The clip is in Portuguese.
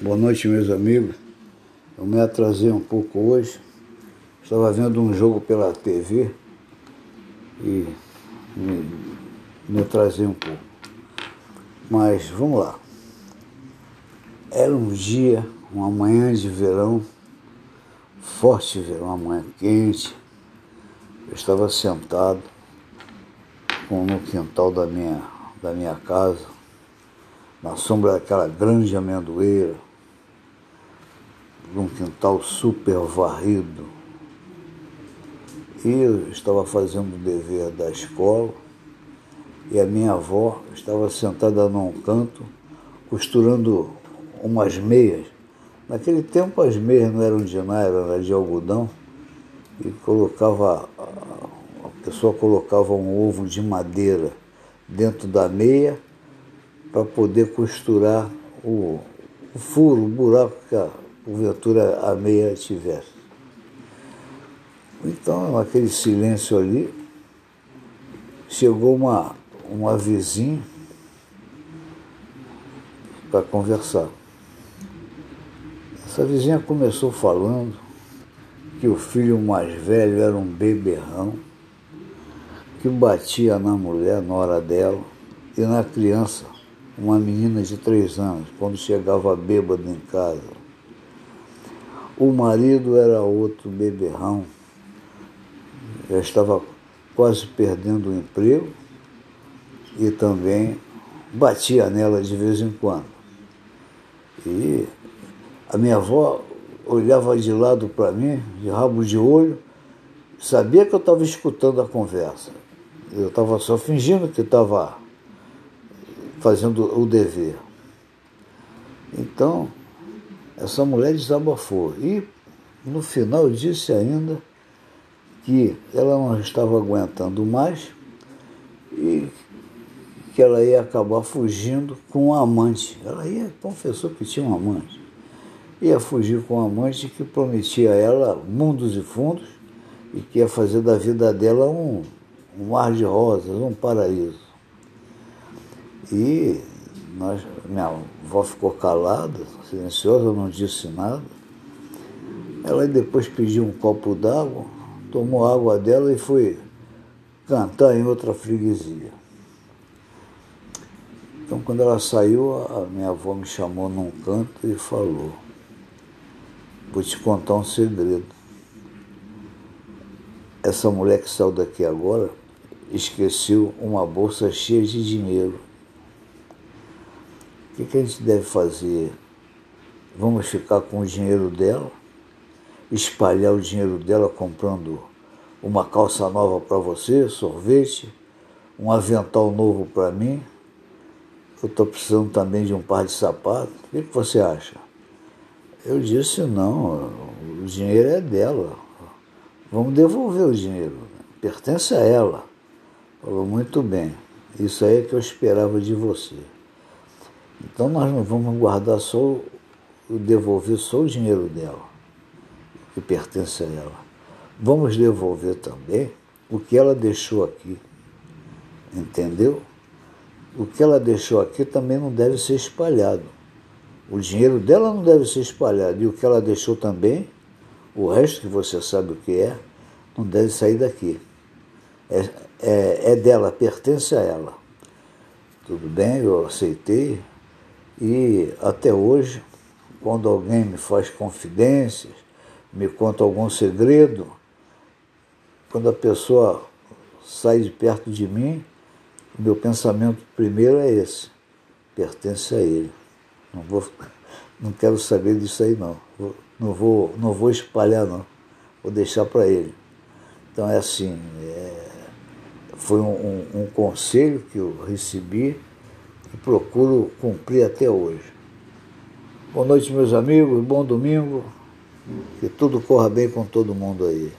Boa noite, meus amigos. Eu me atrasei um pouco hoje. Estava vendo um jogo pela TV e me, me atrasei um pouco. Mas vamos lá. Era um dia, uma manhã de verão, forte verão, uma manhã quente. Eu estava sentado no quintal da minha, da minha casa, na sombra daquela grande amendoeira, num quintal super varrido. E eu estava fazendo o dever da escola e a minha avó estava sentada num canto costurando umas meias. Naquele tempo as meias não eram de nylon, eram de algodão e colocava a pessoa colocava um ovo de madeira dentro da meia para poder costurar o, o furo, o buraco que a porventura a meia tivesse. Então, naquele silêncio ali, chegou uma, uma vizinha para conversar. Essa vizinha começou falando que o filho mais velho era um beberrão, que batia na mulher na hora dela e na criança, uma menina de três anos, quando chegava bêbado em casa. O marido era outro beberrão, já estava quase perdendo o emprego e também batia nela de vez em quando. E a minha avó olhava de lado para mim, de rabo de olho, sabia que eu estava escutando a conversa. Eu estava só fingindo que estava fazendo o dever. Então, essa mulher desabafou. E no final disse ainda que ela não estava aguentando mais e que ela ia acabar fugindo com um amante. Ela ia, confessou que tinha um amante. Ia fugir com um amante que prometia a ela mundos e fundos e que ia fazer da vida dela um, um mar de rosas, um paraíso. E nós, minha avó ficou calada, silenciosa, não disse nada. Ela depois pediu um copo d'água, tomou água dela e foi cantar em outra freguesia. Então, quando ela saiu, a minha avó me chamou num canto e falou: Vou te contar um segredo. Essa mulher que saiu daqui agora esqueceu uma bolsa cheia de dinheiro que, que a gente deve fazer? Vamos ficar com o dinheiro dela, espalhar o dinheiro dela comprando uma calça nova para você, sorvete, um avental novo para mim. Eu estou precisando também de um par de sapatos. O que, que você acha? Eu disse, não, o dinheiro é dela. Vamos devolver o dinheiro. Pertence a ela. Falou, muito bem. Isso aí é que eu esperava de você. Então nós não vamos guardar só, devolver só o dinheiro dela, que pertence a ela. Vamos devolver também o que ela deixou aqui. Entendeu? O que ela deixou aqui também não deve ser espalhado. O dinheiro dela não deve ser espalhado. E o que ela deixou também, o resto que você sabe o que é, não deve sair daqui. É, é, é dela, pertence a ela. Tudo bem, eu aceitei, e até hoje, quando alguém me faz confidências, me conta algum segredo, quando a pessoa sai de perto de mim, meu pensamento primeiro é esse, pertence a ele. Não, vou, não quero saber disso aí não. Não vou, não vou espalhar não. Vou deixar para ele. Então é assim, é, foi um, um, um conselho que eu recebi procuro cumprir até hoje. Boa noite, meus amigos, bom domingo, que tudo corra bem com todo mundo aí.